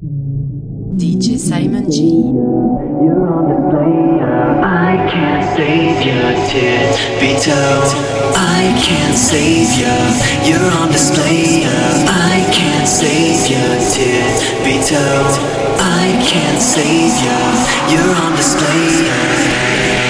DJ Simon G. You're on display. I can't save your tears. Be told, I can't save you. You're on display. I can't save your tears. Be told, I can't save you. You're on display.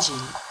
Simon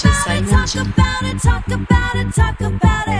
Talk about it, talk about it, talk about it.